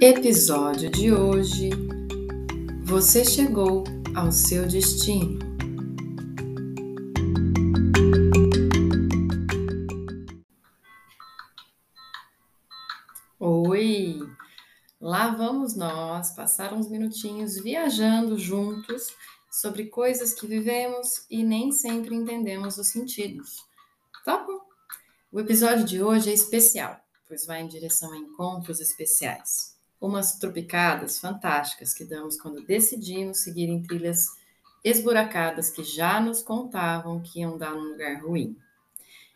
Episódio de hoje: Você chegou ao seu destino. Oi! Lá vamos nós passar uns minutinhos viajando juntos sobre coisas que vivemos e nem sempre entendemos os sentidos. Topo? O episódio de hoje é especial, pois vai em direção a encontros especiais umas tropicadas fantásticas que damos quando decidimos seguir em trilhas esburacadas que já nos contavam que iam dar num lugar ruim.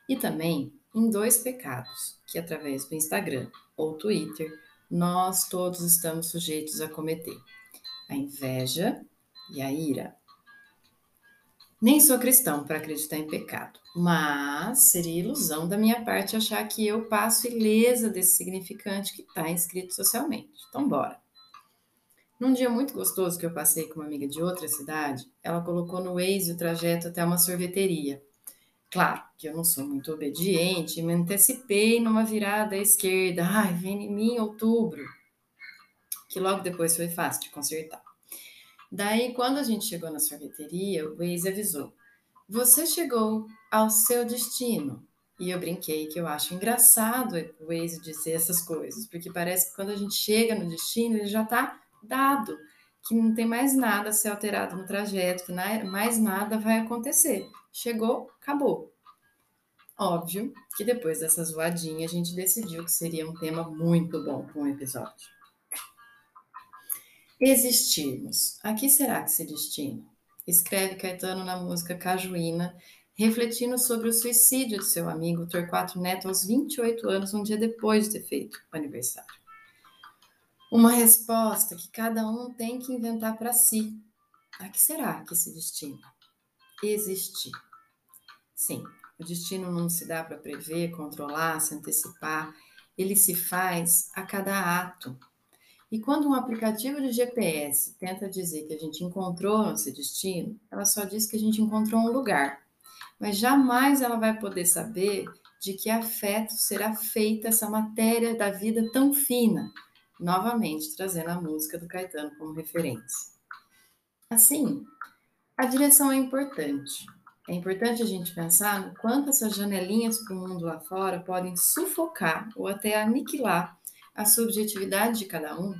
E também em dois pecados que, através do Instagram ou Twitter, nós todos estamos sujeitos a cometer: a inveja e a ira. Nem sou cristão para acreditar em pecado, mas seria ilusão da minha parte achar que eu passo ilesa desse significante que está inscrito socialmente. Então, bora. Num dia muito gostoso que eu passei com uma amiga de outra cidade, ela colocou no Waze o trajeto até uma sorveteria. Claro que eu não sou muito obediente me antecipei numa virada à esquerda. Ai, vem em mim outubro. Que logo depois foi fácil de consertar. Daí, quando a gente chegou na sorveteria, o Waze avisou: Você chegou ao seu destino. E eu brinquei que eu acho engraçado o Waze dizer essas coisas, porque parece que quando a gente chega no destino, ele já está dado, que não tem mais nada a ser alterado no trajeto, que mais nada vai acontecer. Chegou, acabou. Óbvio que depois dessa zoadinha a gente decidiu que seria um tema muito bom para um episódio. Existirmos. A que será que se destina? Escreve Caetano na música Cajuína, refletindo sobre o suicídio de seu amigo Torquato Neto aos 28 anos, um dia depois de ter feito o aniversário. Uma resposta que cada um tem que inventar para si. A que será que se destina? Existir. Sim, o destino não se dá para prever, controlar, se antecipar. Ele se faz a cada ato, e quando um aplicativo de GPS tenta dizer que a gente encontrou nosso destino, ela só diz que a gente encontrou um lugar. Mas jamais ela vai poder saber de que afeto será feita essa matéria da vida tão fina, novamente trazendo a música do Caetano como referência. Assim, a direção é importante. É importante a gente pensar no quanto essas janelinhas para o mundo lá fora podem sufocar ou até aniquilar a subjetividade de cada um,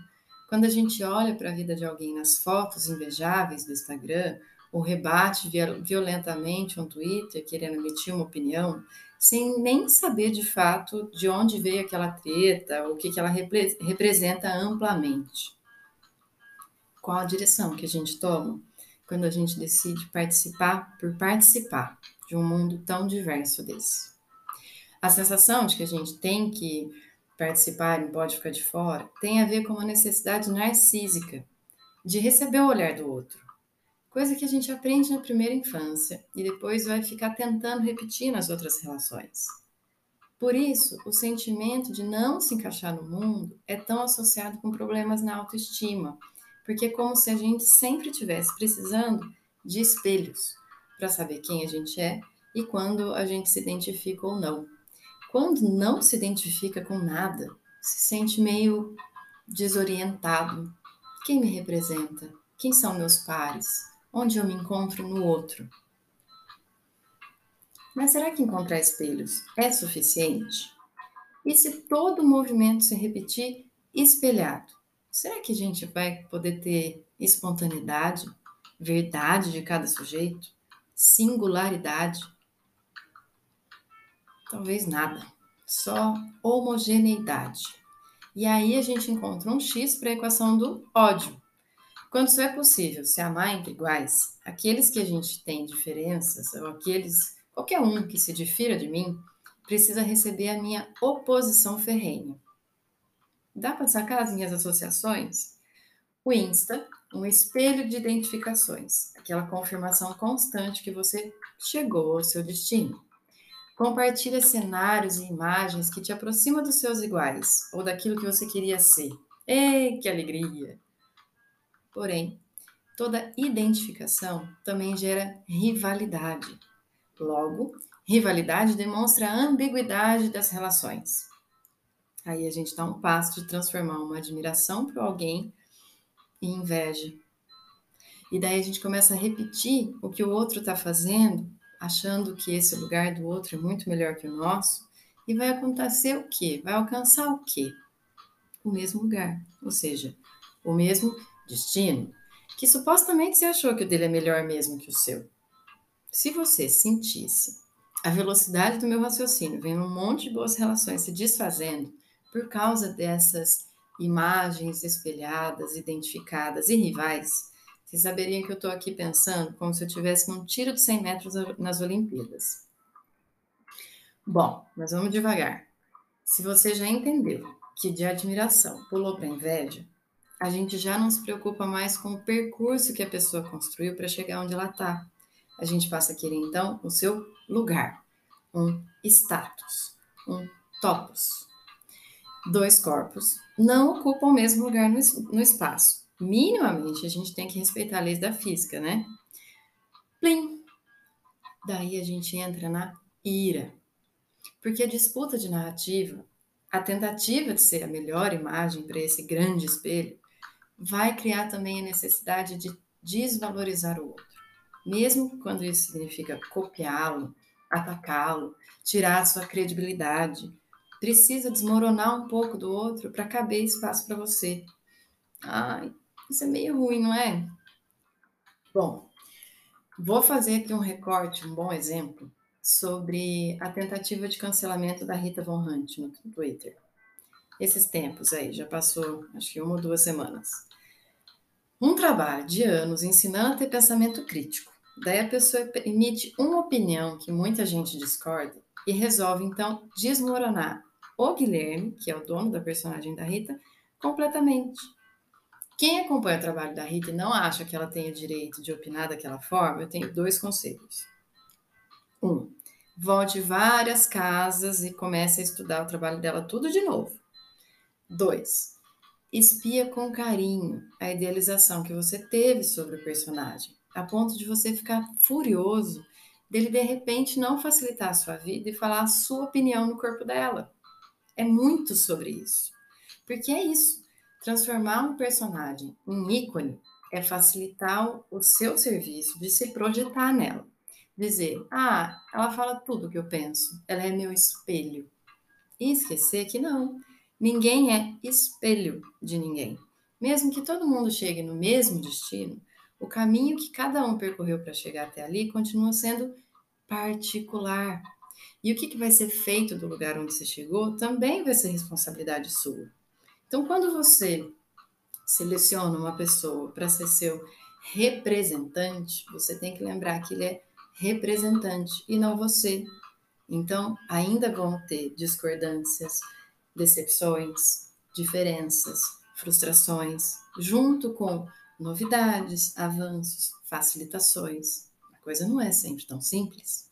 quando a gente olha para a vida de alguém nas fotos invejáveis do Instagram, ou rebate violentamente um Twitter querendo emitir uma opinião, sem nem saber de fato de onde veio aquela treta, o que, que ela repre representa amplamente. Qual a direção que a gente toma quando a gente decide participar por participar de um mundo tão diverso desse? A sensação de que a gente tem que participar e pode ficar de fora, tem a ver com uma necessidade narcísica de receber o olhar do outro. Coisa que a gente aprende na primeira infância e depois vai ficar tentando repetir nas outras relações. Por isso, o sentimento de não se encaixar no mundo é tão associado com problemas na autoestima, porque é como se a gente sempre estivesse precisando de espelhos para saber quem a gente é e quando a gente se identifica ou não. Quando não se identifica com nada, se sente meio desorientado. Quem me representa? Quem são meus pares? Onde eu me encontro no outro? Mas será que encontrar espelhos é suficiente? E se todo movimento se repetir espelhado? Será que a gente vai poder ter espontaneidade, verdade de cada sujeito, singularidade? Talvez nada, só homogeneidade. E aí a gente encontra um x para a equação do ódio. Quando isso é possível, se amar entre iguais, aqueles que a gente tem diferenças, ou aqueles, qualquer um que se difira de mim, precisa receber a minha oposição ferrenha. Dá para sacar as minhas associações? O Insta, um espelho de identificações, aquela confirmação constante que você chegou ao seu destino. Compartilha cenários e imagens que te aproximam dos seus iguais ou daquilo que você queria ser. Ei, que alegria! Porém, toda identificação também gera rivalidade. Logo, rivalidade demonstra a ambiguidade das relações. Aí a gente dá um passo de transformar uma admiração por alguém em inveja. E daí a gente começa a repetir o que o outro está fazendo, achando que esse lugar do outro é muito melhor que o nosso, e vai acontecer o quê? Vai alcançar o quê? O mesmo lugar, ou seja, o mesmo destino, que supostamente você achou que o dele é melhor mesmo que o seu. Se você sentisse a velocidade do meu raciocínio, vendo um monte de boas relações se desfazendo por causa dessas imagens espelhadas, identificadas e rivais, vocês saberiam que eu estou aqui pensando como se eu estivesse num tiro de 100 metros nas Olimpíadas. Bom, mas vamos devagar. Se você já entendeu que de admiração pulou para inveja, a gente já não se preocupa mais com o percurso que a pessoa construiu para chegar onde ela está. A gente passa a querer, então, o seu lugar, um status, um topos. Dois corpos não ocupam o mesmo lugar no, no espaço. Minimamente, a gente tem que respeitar a lei da física, né? Plim! Daí a gente entra na ira. Porque a disputa de narrativa, a tentativa de ser a melhor imagem para esse grande espelho, vai criar também a necessidade de desvalorizar o outro, mesmo quando isso significa copiá-lo, atacá-lo, tirar sua credibilidade. Precisa desmoronar um pouco do outro para caber espaço para você. Ai, isso é meio ruim, não é? Bom, vou fazer aqui um recorte, um bom exemplo, sobre a tentativa de cancelamento da Rita Von Hunt no Twitter. Esses tempos aí, já passou acho que uma ou duas semanas. Um trabalho de anos ensinando a ter pensamento crítico. Daí a pessoa emite uma opinião que muita gente discorda e resolve então desmoronar o Guilherme, que é o dono da personagem da Rita, completamente. Quem acompanha o trabalho da Rita e não acha que ela o direito de opinar daquela forma, eu tenho dois conselhos. Um, volte várias casas e comece a estudar o trabalho dela tudo de novo. Dois, espia com carinho a idealização que você teve sobre o personagem, a ponto de você ficar furioso dele de repente não facilitar a sua vida e falar a sua opinião no corpo dela. É muito sobre isso. Porque é isso. Transformar um personagem em ícone é facilitar o seu serviço de se projetar nela. Dizer, ah, ela fala tudo o que eu penso, ela é meu espelho. E esquecer que não, Ninguém é espelho de ninguém. Mesmo que todo mundo chegue no mesmo destino, o caminho que cada um percorreu para chegar até ali continua sendo particular. E o que, que vai ser feito do lugar onde você chegou também vai ser responsabilidade sua. Então, quando você seleciona uma pessoa para ser seu representante, você tem que lembrar que ele é representante e não você. Então, ainda vão ter discordâncias, decepções, diferenças, frustrações, junto com novidades, avanços, facilitações. A coisa não é sempre tão simples.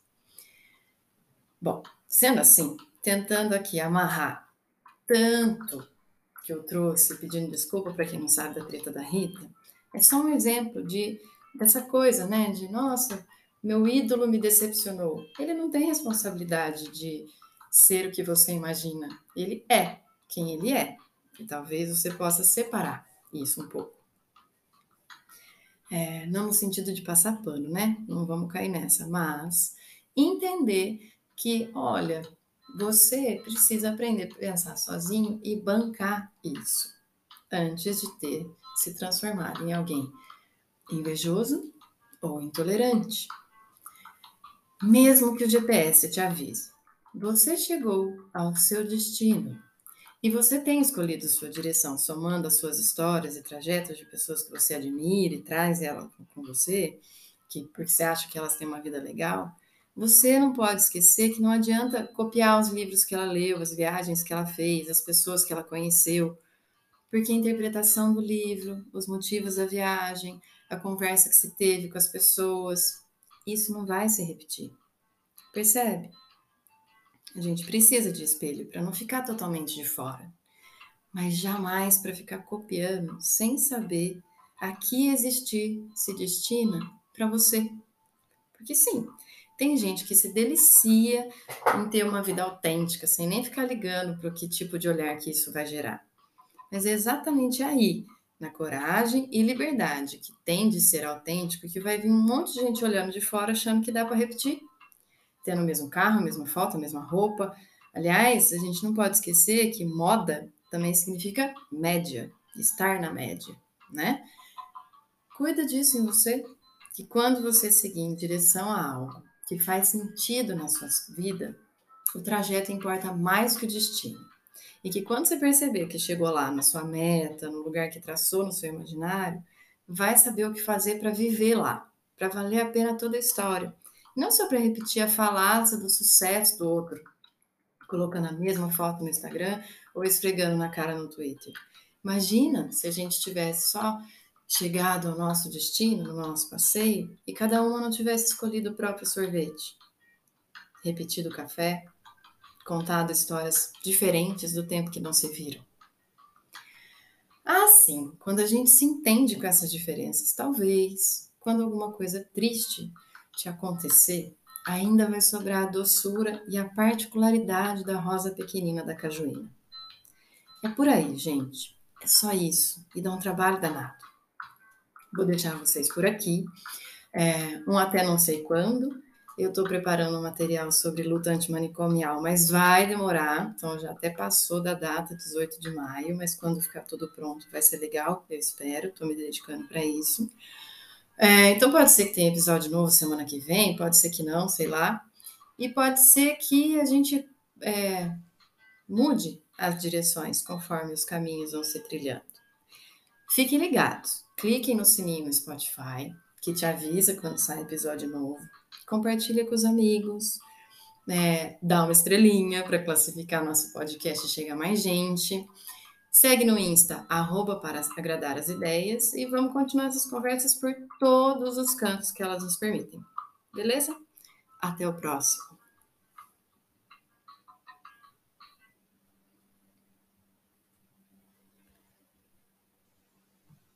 Bom, sendo assim, tentando aqui amarrar tanto que eu trouxe, pedindo desculpa para quem não sabe da treta da Rita, é só um exemplo de dessa coisa, né? De nossa, meu ídolo me decepcionou. Ele não tem responsabilidade de ser o que você imagina. Ele é quem ele é. E talvez você possa separar isso um pouco. É, não no sentido de passar pano, né? Não vamos cair nessa, mas entender que, olha, você precisa aprender a pensar sozinho e bancar isso antes de ter se transformado em alguém invejoso ou intolerante. Mesmo que o GPS te avise você chegou ao seu destino e você tem escolhido sua direção, somando as suas histórias e trajetos de pessoas que você admira e traz ela com você, que porque você acha que elas têm uma vida legal. Você não pode esquecer que não adianta copiar os livros que ela leu, as viagens que ela fez, as pessoas que ela conheceu, porque a interpretação do livro, os motivos da viagem, a conversa que se teve com as pessoas, isso não vai se repetir. Percebe? A gente precisa de espelho para não ficar totalmente de fora, mas jamais para ficar copiando sem saber a que existir se destina para você. Porque sim, tem gente que se delicia em ter uma vida autêntica, sem nem ficar ligando para que tipo de olhar que isso vai gerar. Mas é exatamente aí, na coragem e liberdade, que tem de ser autêntico, que vai vir um monte de gente olhando de fora achando que dá para repetir. Tendo o mesmo carro, a mesma foto, a mesma roupa. Aliás, a gente não pode esquecer que moda também significa média, estar na média, né? Cuida disso em você, que quando você seguir em direção a algo que faz sentido na sua vida, o trajeto importa mais que o destino. E que quando você perceber que chegou lá na sua meta, no lugar que traçou no seu imaginário, vai saber o que fazer para viver lá, para valer a pena toda a história. Não só para repetir a falácia do sucesso do outro, colocando a mesma foto no Instagram ou esfregando na cara no Twitter. Imagina se a gente tivesse só chegado ao nosso destino, no nosso passeio, e cada uma não tivesse escolhido o próprio sorvete, repetido o café, contado histórias diferentes do tempo que não se viram. Assim, quando a gente se entende com essas diferenças, talvez, quando alguma coisa triste te acontecer, ainda vai sobrar a doçura e a particularidade da rosa pequenina da cajuína. É por aí, gente. É só isso. E dá um trabalho danado. Vou deixar vocês por aqui. É, um até não sei quando. Eu estou preparando um material sobre luta antimanicomial, mas vai demorar. Então já até passou da data 18 de maio, mas quando ficar tudo pronto vai ser legal, eu espero. Estou me dedicando para isso. É, então pode ser que tenha episódio novo semana que vem, pode ser que não, sei lá. E pode ser que a gente é, mude as direções conforme os caminhos vão se trilhando. Fiquem ligados. Cliquem no sininho no Spotify, que te avisa quando sai episódio novo. Compartilha com os amigos, né? dá uma estrelinha para classificar nosso podcast e chegar mais gente. Segue no Insta, arroba para agradar as ideias, e vamos continuar essas conversas por todos os cantos que elas nos permitem. Beleza? Até o próximo.